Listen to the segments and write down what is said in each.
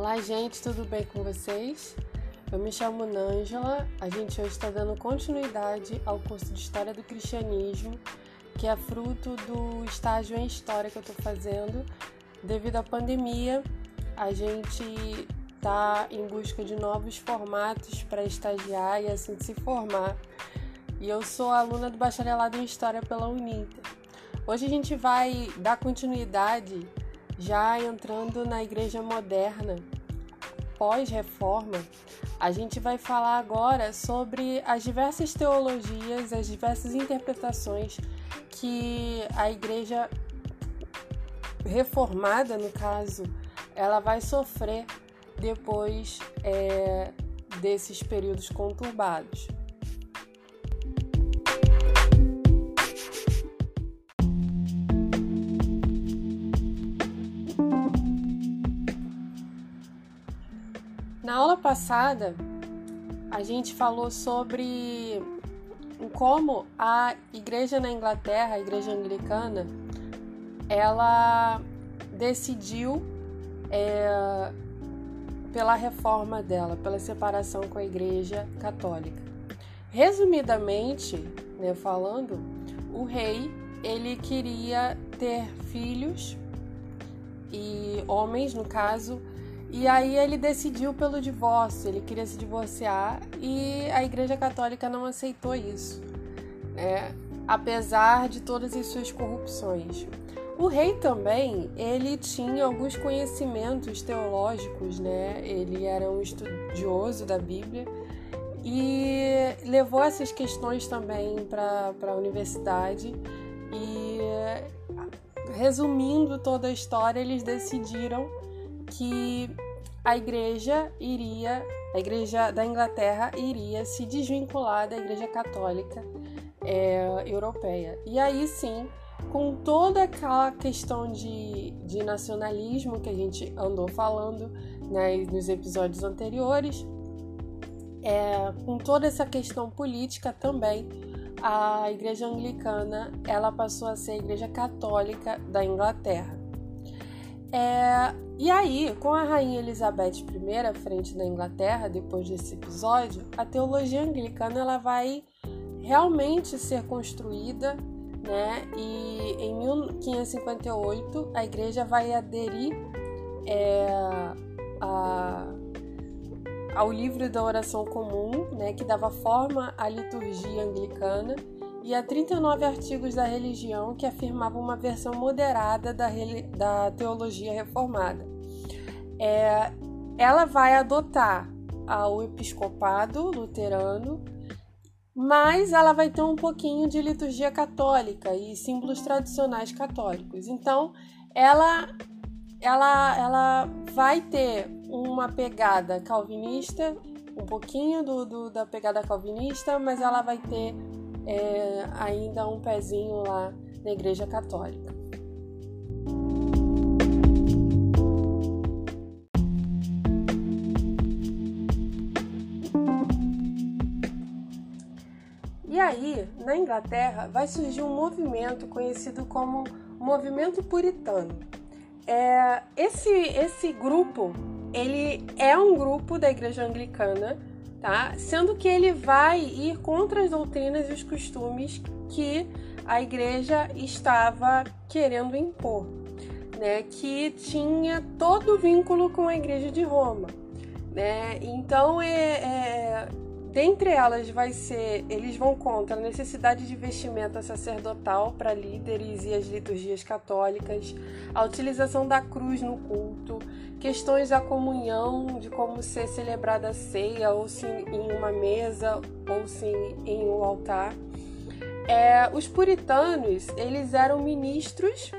Olá, gente, tudo bem com vocês? Eu me chamo Nângela. A gente hoje está dando continuidade ao curso de História do Cristianismo, que é fruto do estágio em História que eu estou fazendo. Devido à pandemia, a gente está em busca de novos formatos para estagiar e assim se formar. E eu sou aluna do bacharelado em História pela Uninter. Hoje a gente vai dar continuidade já entrando na igreja moderna, pós-reforma, a gente vai falar agora sobre as diversas teologias, as diversas interpretações que a igreja reformada, no caso, ela vai sofrer depois é, desses períodos conturbados. Na aula passada, a gente falou sobre como a igreja na Inglaterra, a igreja anglicana, ela decidiu é, pela reforma dela, pela separação com a igreja católica. Resumidamente, né, falando, o rei ele queria ter filhos e homens, no caso, e aí ele decidiu pelo divórcio, ele queria se divorciar e a Igreja Católica não aceitou isso, né? apesar de todas as suas corrupções. O rei também, ele tinha alguns conhecimentos teológicos, né? Ele era um estudioso da Bíblia e levou essas questões também para a universidade e resumindo toda a história, eles decidiram que a igreja iria, a igreja da Inglaterra iria se desvincular da igreja católica é, europeia. E aí sim, com toda aquela questão de, de nacionalismo que a gente andou falando né, nos episódios anteriores, é, com toda essa questão política também, a igreja anglicana ela passou a ser a igreja católica da Inglaterra. É, e aí, com a rainha Elizabeth I à frente da Inglaterra, depois desse episódio, a teologia anglicana ela vai realmente ser construída, né? E em 1558 a igreja vai aderir é, a, ao livro da oração comum, né? Que dava forma à liturgia anglicana e a 39 artigos da religião que afirmavam uma versão moderada da, da teologia reformada. É, ela vai adotar o episcopado luterano, mas ela vai ter um pouquinho de liturgia católica e símbolos tradicionais católicos. Então, ela, ela, ela vai ter uma pegada calvinista, um pouquinho do, do da pegada calvinista, mas ela vai ter é, ainda um pezinho lá na Igreja Católica. E aí, na Inglaterra, vai surgir um movimento conhecido como movimento puritano. É, esse, esse grupo, ele é um grupo da Igreja Anglicana tá? Sendo que ele vai ir contra as doutrinas e os costumes que a igreja estava querendo impor, né? Que tinha todo vínculo com a igreja de Roma, né? Então é, é Dentre elas vai ser, eles vão contra a necessidade de vestimenta sacerdotal para líderes e as liturgias católicas, a utilização da cruz no culto, questões da comunhão, de como ser celebrada a ceia, ou se em uma mesa, ou se em um altar. É, os puritanos, eles eram ministros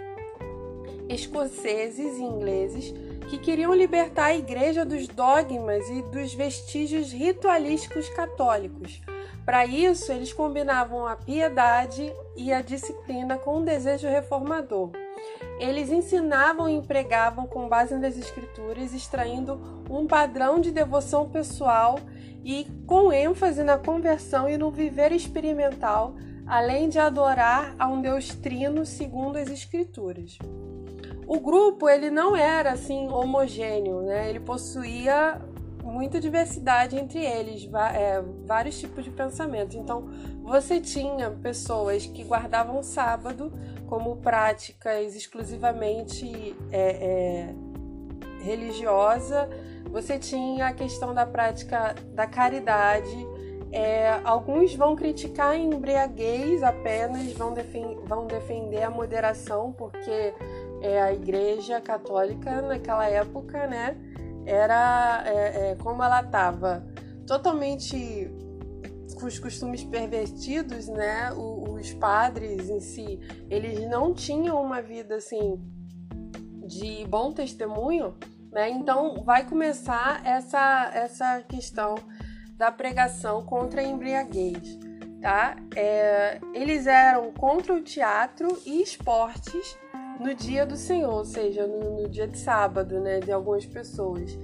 escoceses e ingleses que queriam libertar a igreja dos dogmas e dos vestígios ritualísticos católicos. Para isso, eles combinavam a piedade e a disciplina com um desejo reformador. Eles ensinavam e empregavam com base nas escrituras, extraindo um padrão de devoção pessoal e com ênfase na conversão e no viver experimental, além de adorar a um Deus trino segundo as escrituras. o grupo ele não era assim homogêneo, né? Ele possuía muita diversidade entre eles, é, vários tipos de pensamento. Então, você tinha pessoas que guardavam o sábado como práticas exclusivamente é, é, religiosa, você tinha a questão da prática da caridade. É, alguns vão criticar a embriaguez apenas, vão, defen vão defender a moderação, porque é, a igreja católica naquela época, né? Era é, é, como ela estava totalmente com os costumes pervertidos, né? os padres em si, eles não tinham uma vida assim de bom testemunho, né? Então vai começar essa essa questão da pregação contra a embriaguez, tá? É, eles eram contra o teatro e esportes no dia do Senhor, ou seja, no, no dia de sábado, né, de algumas pessoas.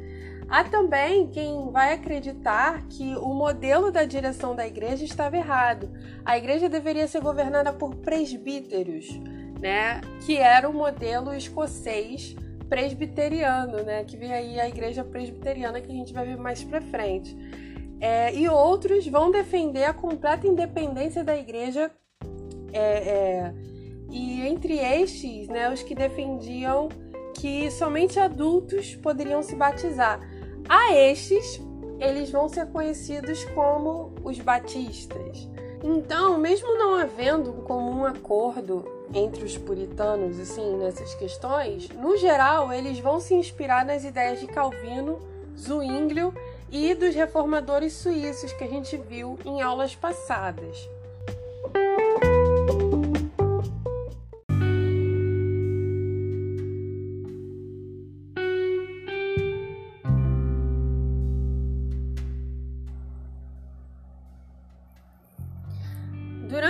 Há também quem vai acreditar que o modelo da direção da igreja estava errado. A igreja deveria ser governada por presbíteros, né? Que era o modelo escocês presbiteriano, né? Que vem aí a igreja presbiteriana que a gente vai ver mais para frente. É, e outros vão defender a completa independência da igreja é, é, e entre estes, né, os que defendiam que somente adultos poderiam se batizar. A estes, eles vão ser conhecidos como os batistas. Então, mesmo não havendo um comum acordo entre os puritanos assim nessas questões, no geral eles vão se inspirar nas ideias de Calvino, Zwinglio e dos reformadores suíços que a gente viu em aulas passadas.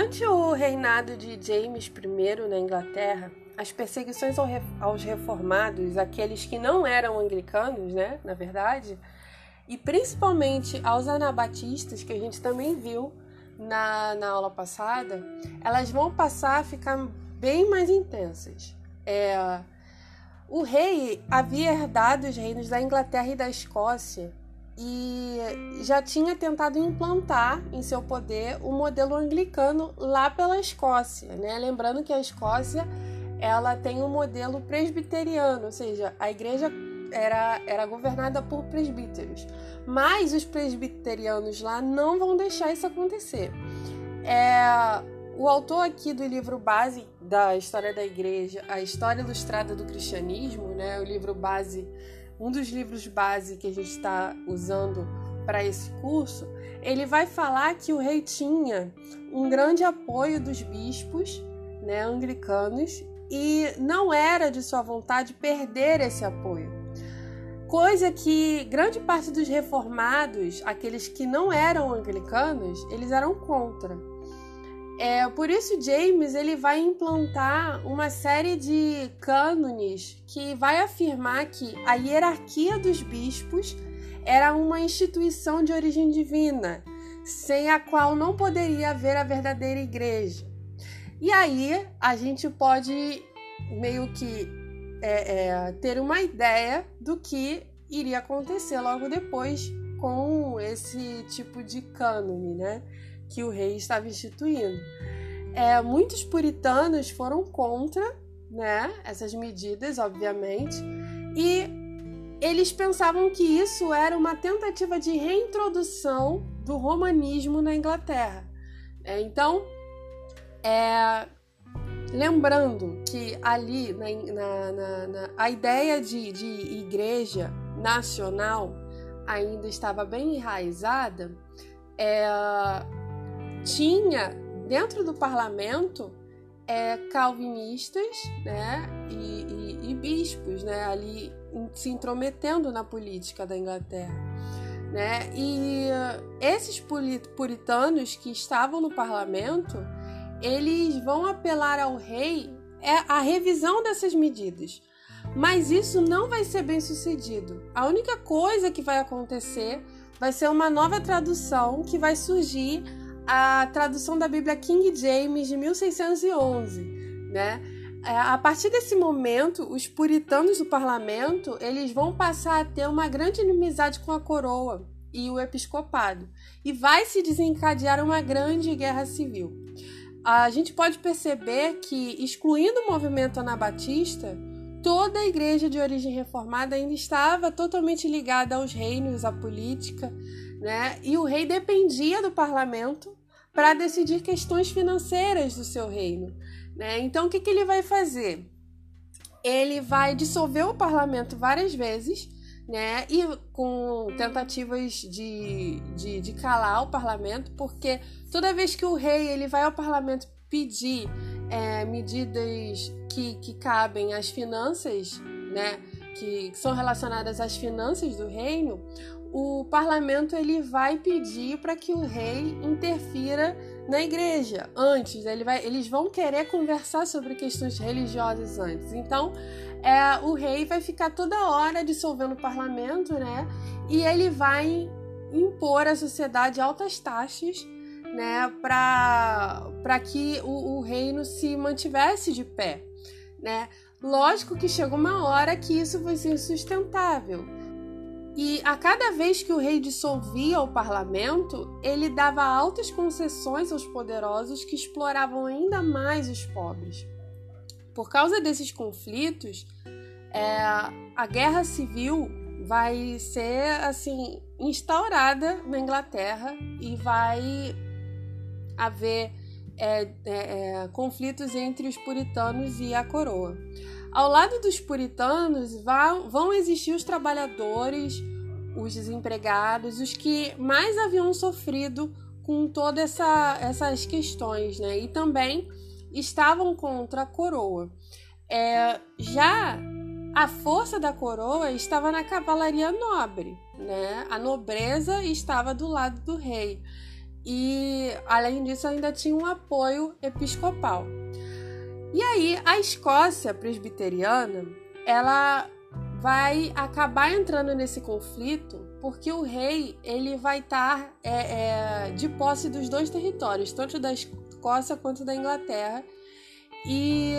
Durante o reinado de James I na Inglaterra, as perseguições aos reformados, aqueles que não eram anglicanos, né, na verdade, e principalmente aos anabatistas, que a gente também viu na, na aula passada, elas vão passar a ficar bem mais intensas. É, o rei havia herdado os reinos da Inglaterra e da Escócia e já tinha tentado implantar em seu poder o modelo anglicano lá pela Escócia, né? Lembrando que a Escócia ela tem um modelo presbiteriano, ou seja, a igreja era, era governada por presbíteros. Mas os presbiterianos lá não vão deixar isso acontecer. É, o autor aqui do livro base da história da igreja, a história ilustrada do cristianismo, né, o livro base um dos livros base que a gente está usando para esse curso, ele vai falar que o rei tinha um grande apoio dos bispos né, anglicanos e não era de sua vontade perder esse apoio. Coisa que grande parte dos reformados, aqueles que não eram anglicanos, eles eram contra. É, por isso James ele vai implantar uma série de cânones que vai afirmar que a hierarquia dos bispos era uma instituição de origem divina, sem a qual não poderia haver a verdadeira igreja. E aí a gente pode meio que é, é, ter uma ideia do que iria acontecer logo depois com esse tipo de cânone, né? Que o rei estava instituindo. É, muitos puritanos foram contra né, essas medidas, obviamente, e eles pensavam que isso era uma tentativa de reintrodução do romanismo na Inglaterra. É, então, é, lembrando que ali na, na, na, a ideia de, de igreja nacional ainda estava bem enraizada, é, tinha dentro do parlamento é, calvinistas né, e, e, e, bispos né, ali se intrometendo na política da Inglaterra. Né? E esses puritanos que estavam no parlamento, eles vão apelar ao rei é a revisão dessas medidas. Mas isso não vai ser bem sucedido. A única coisa que vai acontecer vai ser uma nova tradução que vai surgir a tradução da Bíblia King James de 1611, né? é, a partir desse momento, os puritanos do parlamento eles vão passar a ter uma grande inimizade com a coroa e o episcopado, e vai se desencadear uma grande guerra civil. A gente pode perceber que, excluindo o movimento anabatista, toda a igreja de origem reformada ainda estava totalmente ligada aos reinos, à política, né? E o rei dependia do parlamento para decidir questões financeiras do seu reino. Né? Então, o que, que ele vai fazer? Ele vai dissolver o parlamento várias vezes, né? E com tentativas de, de, de calar o parlamento, porque toda vez que o rei ele vai ao parlamento pedir é, medidas que, que cabem às finanças, né? Que são relacionadas às finanças do reino, o parlamento ele vai pedir para que o rei interfira na igreja antes. Ele vai, eles vão querer conversar sobre questões religiosas antes. Então, é, o rei vai ficar toda hora dissolvendo o parlamento, né? E ele vai impor à sociedade altas taxas, né? Para que o, o reino se mantivesse de pé, né? Lógico que chegou uma hora que isso vai ser insustentável e a cada vez que o rei dissolvia o parlamento, ele dava altas concessões aos poderosos que exploravam ainda mais os pobres. Por causa desses conflitos, é, a guerra civil vai ser assim instaurada na Inglaterra e vai haver é, é, é conflitos entre os puritanos e a coroa. Ao lado dos puritanos vão existir os trabalhadores, os desempregados, os que mais haviam sofrido com todas essa, essas questões, né? E também estavam contra a coroa. É, já a força da coroa estava na cavalaria nobre, né? A nobreza estava do lado do rei. E além disso, ainda tinha um apoio episcopal. E aí, a Escócia presbiteriana, ela vai acabar entrando nesse conflito porque o rei ele vai estar é, é, de posse dos dois territórios, tanto da Escócia quanto da Inglaterra, e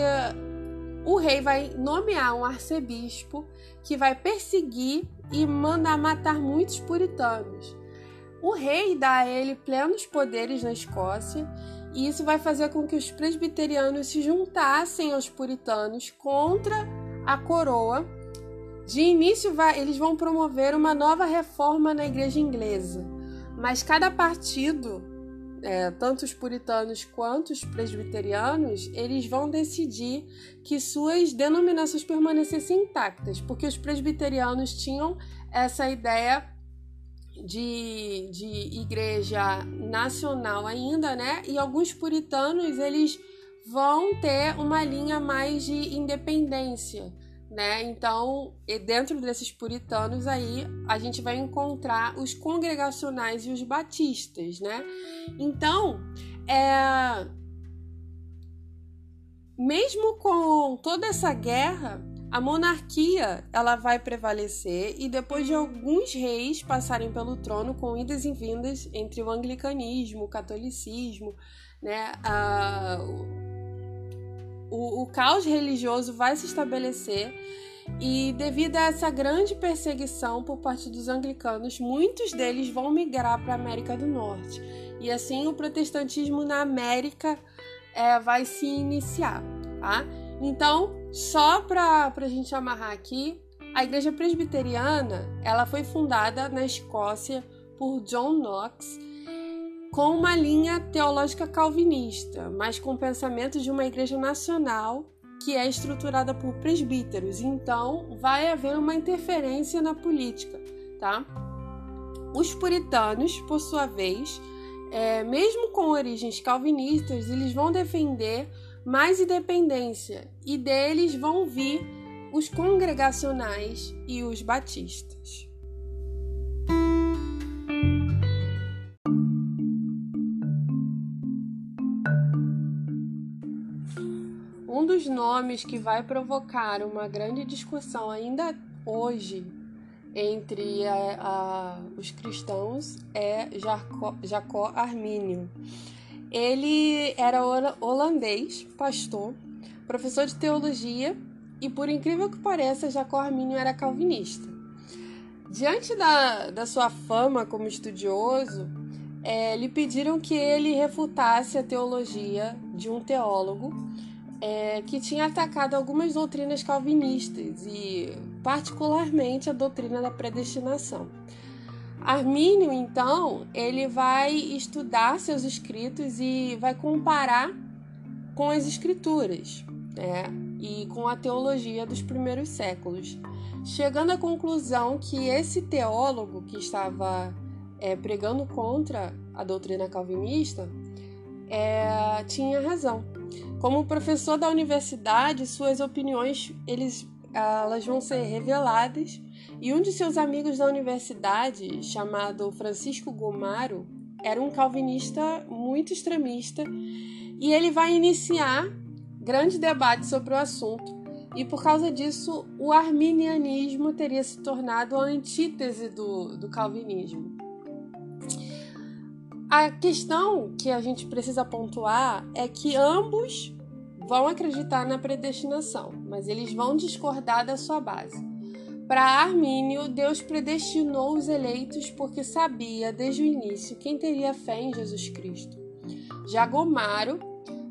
o rei vai nomear um arcebispo que vai perseguir e mandar matar muitos puritanos. O rei dá a ele plenos poderes na Escócia e isso vai fazer com que os presbiterianos se juntassem aos puritanos contra a coroa. De início, eles vão promover uma nova reforma na igreja inglesa, mas cada partido, é, tanto os puritanos quanto os presbiterianos, eles vão decidir que suas denominações permanecessem intactas, porque os presbiterianos tinham essa ideia de, de igreja nacional ainda, né? E alguns puritanos eles vão ter uma linha mais de independência, né? Então, dentro desses puritanos aí, a gente vai encontrar os congregacionais e os batistas, né? Então, é mesmo com toda essa guerra, a monarquia ela vai prevalecer e depois de alguns reis passarem pelo trono com idas e vindas entre o anglicanismo, o catolicismo, né, a, o, o caos religioso vai se estabelecer e devido a essa grande perseguição por parte dos anglicanos, muitos deles vão migrar para a América do Norte e assim o protestantismo na América é, vai se iniciar, tá? Então, só para a gente amarrar aqui, a igreja presbiteriana ela foi fundada na Escócia por John Knox com uma linha teológica calvinista, mas com o pensamento de uma igreja nacional que é estruturada por presbíteros. Então, vai haver uma interferência na política, tá? Os puritanos, por sua vez, é, mesmo com origens calvinistas, eles vão defender mais independência, e deles vão vir os congregacionais e os batistas. Um dos nomes que vai provocar uma grande discussão ainda hoje entre a, a, os cristãos é Jacó, Jacó Armínio. Ele era holandês, pastor, professor de teologia, e por incrível que pareça, Jacó Armínio era calvinista. Diante da, da sua fama como estudioso, é, lhe pediram que ele refutasse a teologia de um teólogo é, que tinha atacado algumas doutrinas calvinistas e, particularmente, a doutrina da predestinação. Armínio, então, ele vai estudar seus escritos e vai comparar com as escrituras né, e com a teologia dos primeiros séculos, chegando à conclusão que esse teólogo que estava é, pregando contra a doutrina calvinista é, tinha razão. Como professor da universidade, suas opiniões eles, elas vão ser reveladas e um de seus amigos da universidade, chamado Francisco Gomaro, era um calvinista muito extremista e ele vai iniciar grande debate sobre o assunto. E por causa disso, o arminianismo teria se tornado a antítese do, do calvinismo. A questão que a gente precisa pontuar é que ambos vão acreditar na predestinação, mas eles vão discordar da sua base. Para Armínio, Deus predestinou os eleitos porque sabia desde o início quem teria fé em Jesus Cristo. Já Gomaro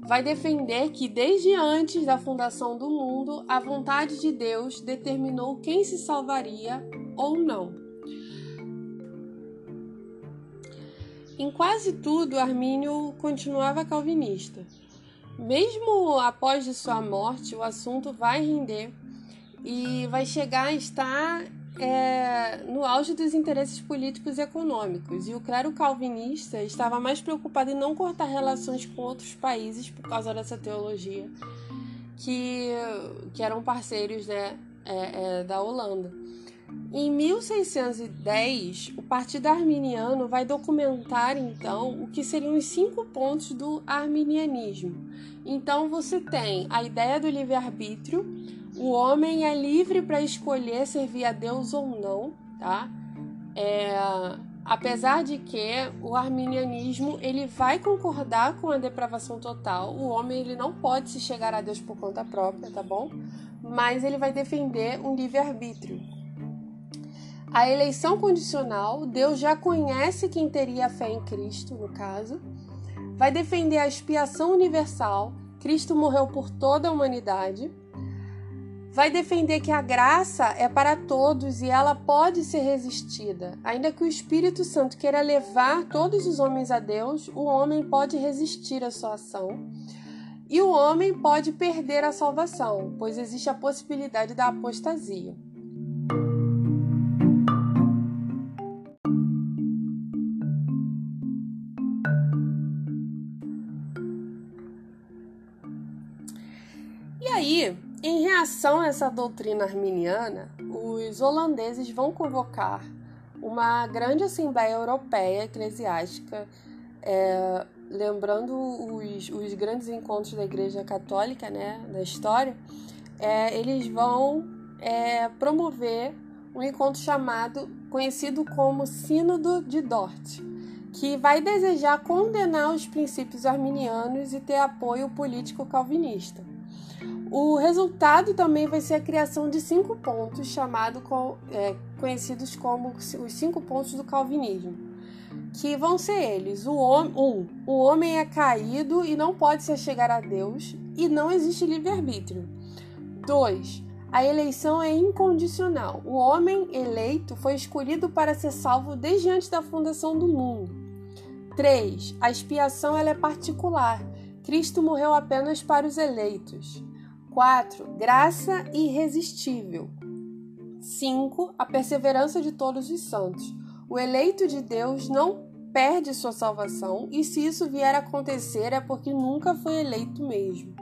vai defender que desde antes da fundação do mundo, a vontade de Deus determinou quem se salvaria ou não. Em quase tudo, Armínio continuava calvinista. Mesmo após de sua morte, o assunto vai render e vai chegar a estar é, no auge dos interesses políticos e econômicos. E o clero calvinista estava mais preocupado em não cortar relações com outros países por causa dessa teologia, que, que eram parceiros né, é, é, da Holanda. Em 1610, o Partido Arminiano vai documentar então o que seriam os cinco pontos do arminianismo. Então você tem a ideia do livre-arbítrio, o homem é livre para escolher servir a Deus ou não, tá? É, apesar de que o arminianismo ele vai concordar com a depravação total, o homem ele não pode se chegar a Deus por conta própria, tá bom? Mas ele vai defender um livre-arbítrio. A eleição condicional, Deus já conhece quem teria fé em Cristo, no caso. Vai defender a expiação universal, Cristo morreu por toda a humanidade vai defender que a graça é para todos e ela pode ser resistida. Ainda que o Espírito Santo queira levar todos os homens a Deus, o homem pode resistir à sua ação. E o homem pode perder a salvação, pois existe a possibilidade da apostasia. E aí, em reação a essa doutrina arminiana, os holandeses vão convocar uma grande Assembleia Europeia Eclesiástica, é, lembrando os, os grandes encontros da Igreja Católica né, da história, é, eles vão é, promover um encontro chamado, conhecido como Sínodo de Dort, que vai desejar condenar os princípios arminianos e ter apoio político calvinista. O resultado também vai ser a criação de cinco pontos, chamado, é, conhecidos como os cinco pontos do calvinismo, que vão ser eles: o um, o homem é caído e não pode se chegar a Deus e não existe livre-arbítrio. 2. A eleição é incondicional. O homem eleito foi escolhido para ser salvo desde antes da fundação do mundo. 3. A expiação ela é particular. Cristo morreu apenas para os eleitos. 4. Graça irresistível. 5. A perseverança de todos os santos. O eleito de Deus não perde sua salvação, e se isso vier a acontecer é porque nunca foi eleito mesmo.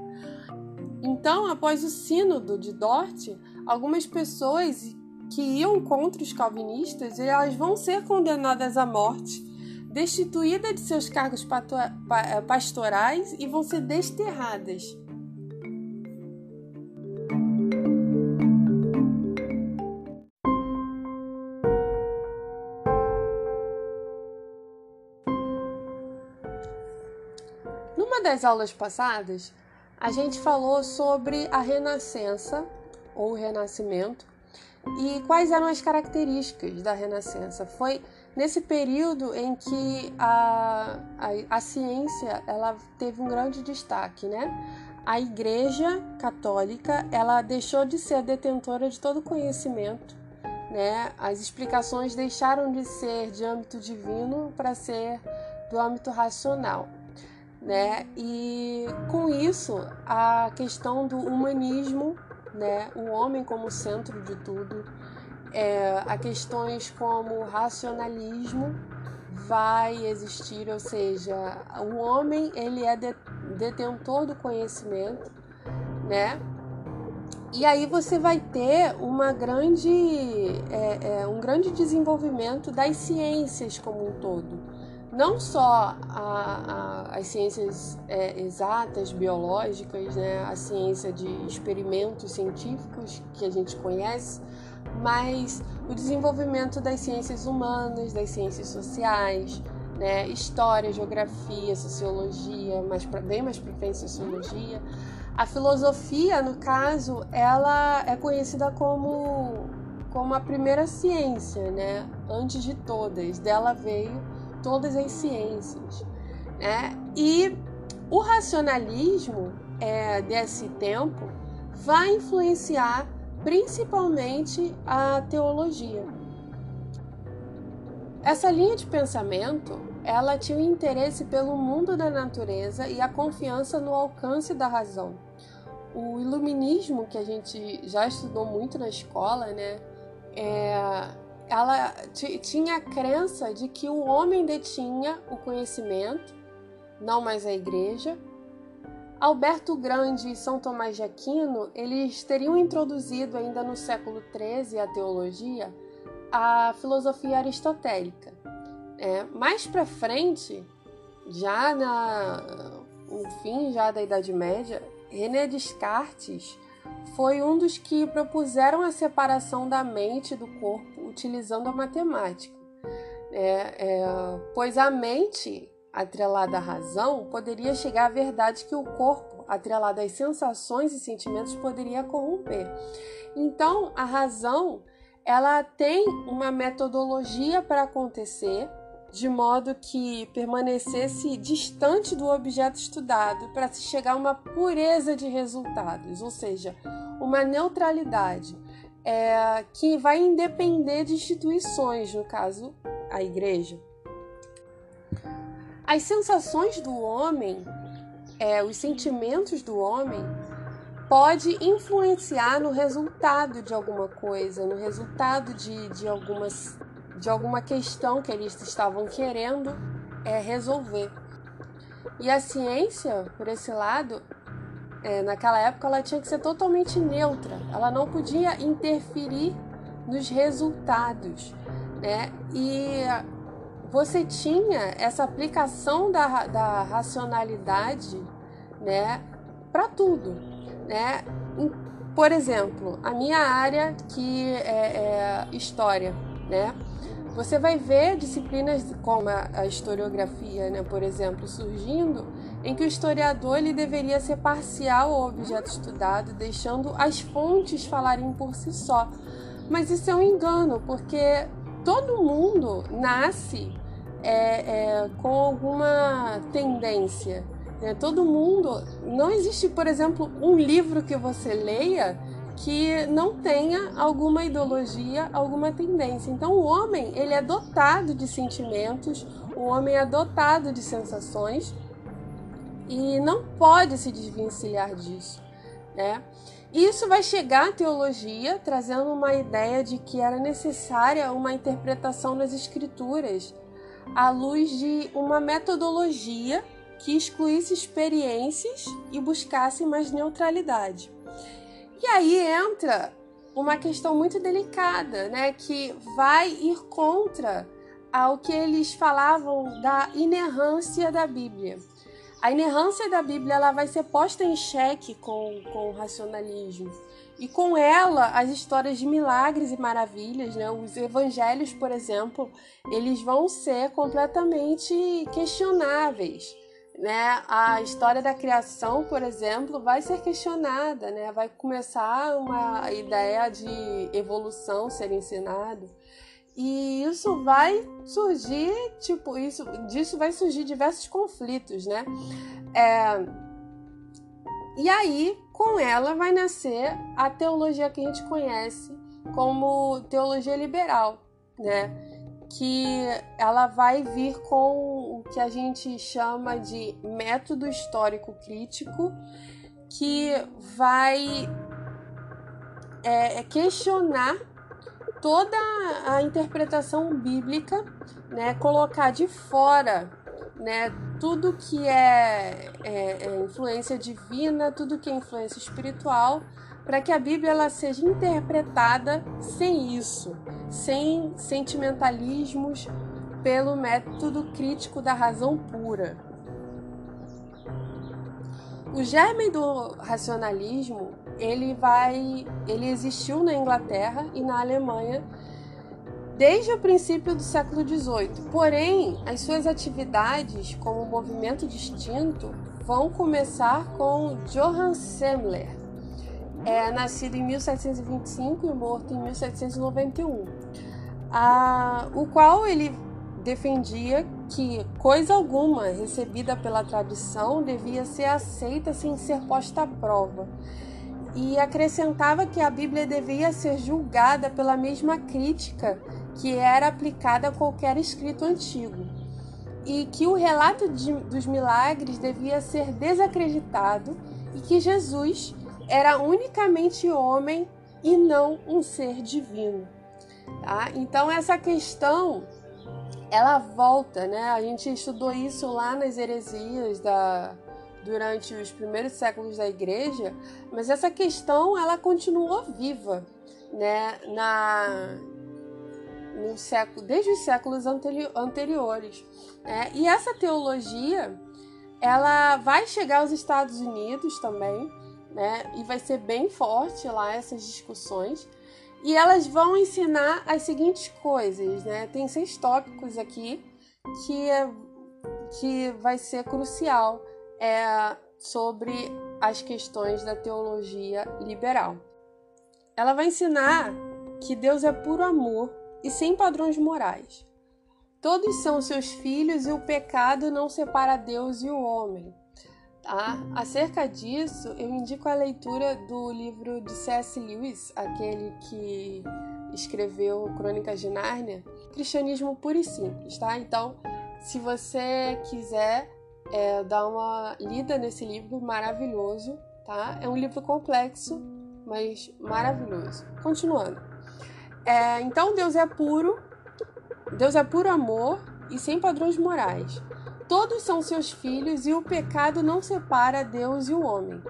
Então, após o Sínodo de Dort, algumas pessoas que iam contra os calvinistas, elas vão ser condenadas à morte, destituídas de seus cargos pastorais e vão ser desterradas. Das aulas passadas, a gente falou sobre a renascença ou renascimento e quais eram as características da renascença. Foi nesse período em que a, a, a ciência ela teve um grande destaque, né? A Igreja Católica ela deixou de ser detentora de todo conhecimento, né? As explicações deixaram de ser de âmbito divino para ser do âmbito racional né? E com isso, a questão do humanismo, né? O homem como centro de tudo, é, a questões como racionalismo vai existir, ou seja, o homem ele é detentor do conhecimento, né? E aí você vai ter uma grande, é, é, um grande desenvolvimento das ciências como um todo não só a, a, as ciências é, exatas, biológicas, né, a ciência de experimentos científicos que a gente conhece, mas o desenvolvimento das ciências humanas, das ciências sociais, né, história, geografia, sociologia, mais pra, bem mais para frente sociologia. A filosofia, no caso, ela é conhecida como, como a primeira ciência, né? Antes de todas. Dela veio todas as ciências. Né? E o racionalismo é, desse tempo vai influenciar principalmente a teologia. Essa linha de pensamento, ela tinha um interesse pelo mundo da natureza e a confiança no alcance da razão. O iluminismo, que a gente já estudou muito na escola, né, é, ela tinha a crença de que o homem detinha o conhecimento, não mais a igreja. Alberto Grande e São Tomás de Aquino, eles teriam introduzido ainda no século XIII a teologia, a filosofia aristotélica. É, mais para frente, já na, no fim já da Idade Média, René Descartes foi um dos que propuseram a separação da mente do corpo utilizando a matemática. É, é, pois a mente, atrelada à razão, poderia chegar à verdade que o corpo, atrelado às sensações e sentimentos, poderia corromper. Então, a razão ela tem uma metodologia para acontecer de modo que permanecesse distante do objeto estudado para se chegar a uma pureza de resultados, ou seja, uma neutralidade é, que vai independer de instituições, no caso, a igreja. As sensações do homem, é, os sentimentos do homem, pode influenciar no resultado de alguma coisa, no resultado de, de, algumas, de alguma questão que eles estavam querendo é, resolver. E a ciência, por esse lado, é, naquela época ela tinha que ser totalmente neutra, ela não podia interferir nos resultados, né? E você tinha essa aplicação da, da racionalidade, né, para tudo, né? Por exemplo, a minha área que é, é história, né? Você vai ver disciplinas como a historiografia, né, por exemplo, surgindo, em que o historiador ele deveria ser parcial ao objeto estudado, deixando as fontes falarem por si só. Mas isso é um engano, porque todo mundo nasce é, é, com alguma tendência. Né? Todo mundo. Não existe, por exemplo, um livro que você leia que não tenha alguma ideologia, alguma tendência. Então o homem, ele é dotado de sentimentos, o homem é dotado de sensações e não pode se desvencilhar disso, né? Isso vai chegar à teologia trazendo uma ideia de que era necessária uma interpretação das escrituras à luz de uma metodologia que excluísse experiências e buscasse mais neutralidade. E aí entra uma questão muito delicada, né, que vai ir contra ao que eles falavam da inerrância da Bíblia. A inerrância da Bíblia ela vai ser posta em xeque com, com o racionalismo. E com ela, as histórias de milagres e maravilhas, né? os evangelhos, por exemplo, eles vão ser completamente questionáveis. Né, a história da criação, por exemplo, vai ser questionada, né? Vai começar uma ideia de evolução ser ensinado. E isso vai surgir, tipo, isso, disso vai surgir diversos conflitos, né? É, e aí, com ela, vai nascer a teologia que a gente conhece como teologia liberal, né? Que ela vai vir com o que a gente chama de método histórico crítico, que vai é, questionar toda a interpretação bíblica, né, colocar de fora né, tudo que é, é, é influência divina, tudo que é influência espiritual, para que a Bíblia ela seja interpretada sem isso, sem sentimentalismos, pelo método crítico da razão pura. O germe do racionalismo ele vai, ele existiu na Inglaterra e na Alemanha desde o princípio do século XVIII. Porém, as suas atividades como movimento distinto vão começar com Johann Semler, é, nascido em 1725 e morto em 1791, a, o qual ele defendia que coisa alguma recebida pela tradição devia ser aceita sem ser posta à prova. E acrescentava que a Bíblia devia ser julgada pela mesma crítica que era aplicada a qualquer escrito antigo, e que o relato de, dos milagres devia ser desacreditado e que Jesus era unicamente homem e não um ser divino. Tá? Então essa questão ela volta, né? A gente estudou isso lá nas heresias da durante os primeiros séculos da igreja, mas essa questão ela continuou viva, né, na no século, desde os séculos anteri anteriores. Né? E essa teologia ela vai chegar aos Estados Unidos também, né? E vai ser bem forte lá essas discussões. E elas vão ensinar as seguintes coisas, né? Tem seis tópicos aqui que, é, que vai ser crucial é sobre as questões da teologia liberal. Ela vai ensinar que Deus é puro amor e sem padrões morais. Todos são seus filhos e o pecado não separa Deus e o homem. Tá? Acerca disso, eu indico a leitura do livro de C.S. Lewis, aquele que escreveu Crônicas de Nárnia, Cristianismo Puro e Simples, tá? Então, se você quiser é, dar uma lida nesse livro maravilhoso, tá? É um livro complexo, mas maravilhoso. Continuando. É, então Deus é puro, Deus é puro amor e sem padrões morais. Todos são seus filhos e o pecado não separa Deus e o homem.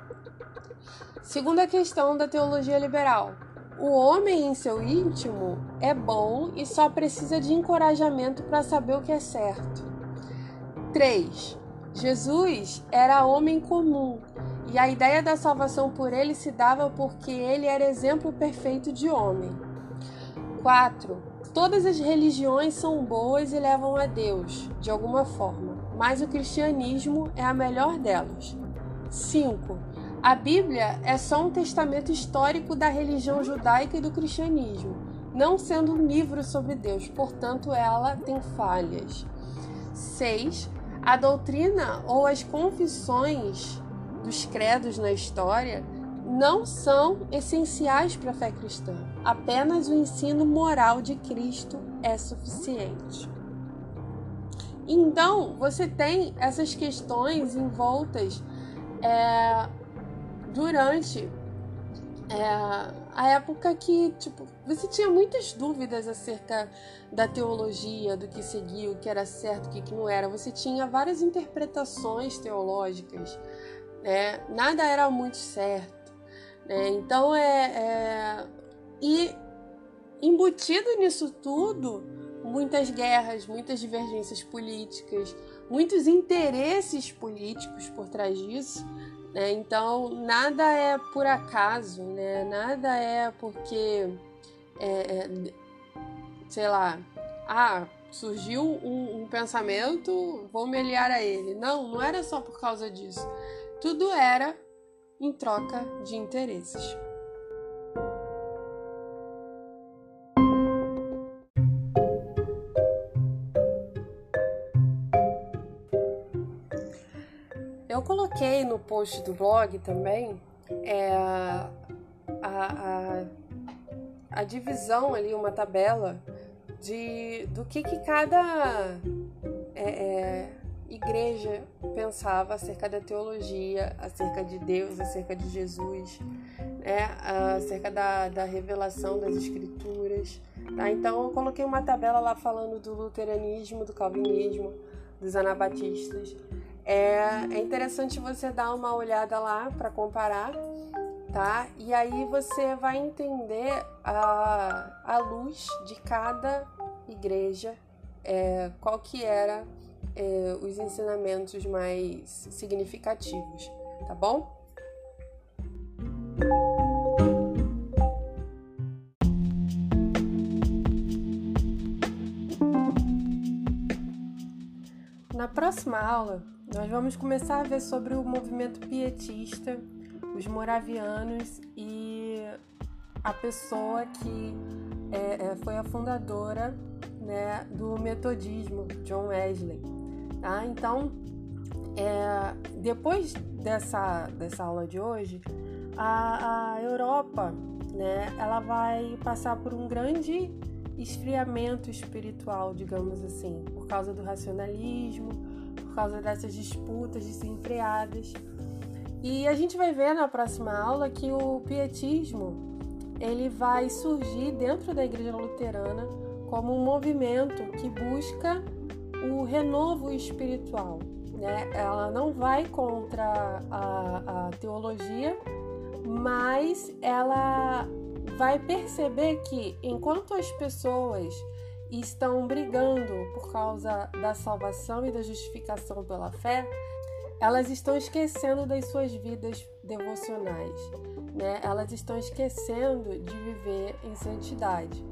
Segunda questão da teologia liberal. O homem em seu íntimo é bom e só precisa de encorajamento para saber o que é certo. 3. Jesus era homem comum e a ideia da salvação por ele se dava porque ele era exemplo perfeito de homem. 4. Todas as religiões são boas e levam a Deus, de alguma forma, mas o cristianismo é a melhor delas. 5. A Bíblia é só um testamento histórico da religião judaica e do cristianismo, não sendo um livro sobre Deus, portanto, ela tem falhas. 6. A doutrina ou as confissões dos credos na história não são essenciais para a fé cristã. Apenas o ensino moral de Cristo é suficiente. Então, você tem essas questões envoltas é, durante é, a época que, tipo, você tinha muitas dúvidas acerca da teologia, do que seguia, o que era certo, o que não era. Você tinha várias interpretações teológicas, né? Nada era muito certo, né? Então é, é... e embutido nisso tudo, muitas guerras, muitas divergências políticas, muitos interesses políticos por trás disso. Né? Então, nada é por acaso, né? nada é porque, é, é, sei lá, ah, surgiu um, um pensamento, vou me aliar a ele. Não, não era só por causa disso. Tudo era em troca de interesses. Coloquei no post do blog também é, a, a, a divisão ali, uma tabela de do que, que cada é, é, igreja pensava acerca da teologia, acerca de Deus, acerca de Jesus, né? acerca da, da revelação das escrituras. Tá? Então eu coloquei uma tabela lá falando do luteranismo, do calvinismo, dos anabatistas. É, é interessante você dar uma olhada lá para comparar, tá? E aí você vai entender a, a luz de cada igreja, é, qual que era é, os ensinamentos mais significativos, tá bom? Na próxima aula, nós vamos começar a ver sobre o movimento pietista, os moravianos e a pessoa que é, é, foi a fundadora né, do metodismo, John Wesley. Tá? Então, é, depois dessa, dessa aula de hoje, a, a Europa né, ela vai passar por um grande esfriamento espiritual, digamos assim, por causa do racionalismo, causa dessas disputas desenfreadas. E a gente vai ver na próxima aula que o pietismo ele vai surgir dentro da igreja luterana como um movimento que busca o renovo espiritual. Né? Ela não vai contra a, a teologia, mas ela vai perceber que enquanto as pessoas estão brigando por causa da salvação e da justificação pela fé, elas estão esquecendo das suas vidas devocionais, né? Elas estão esquecendo de viver em santidade.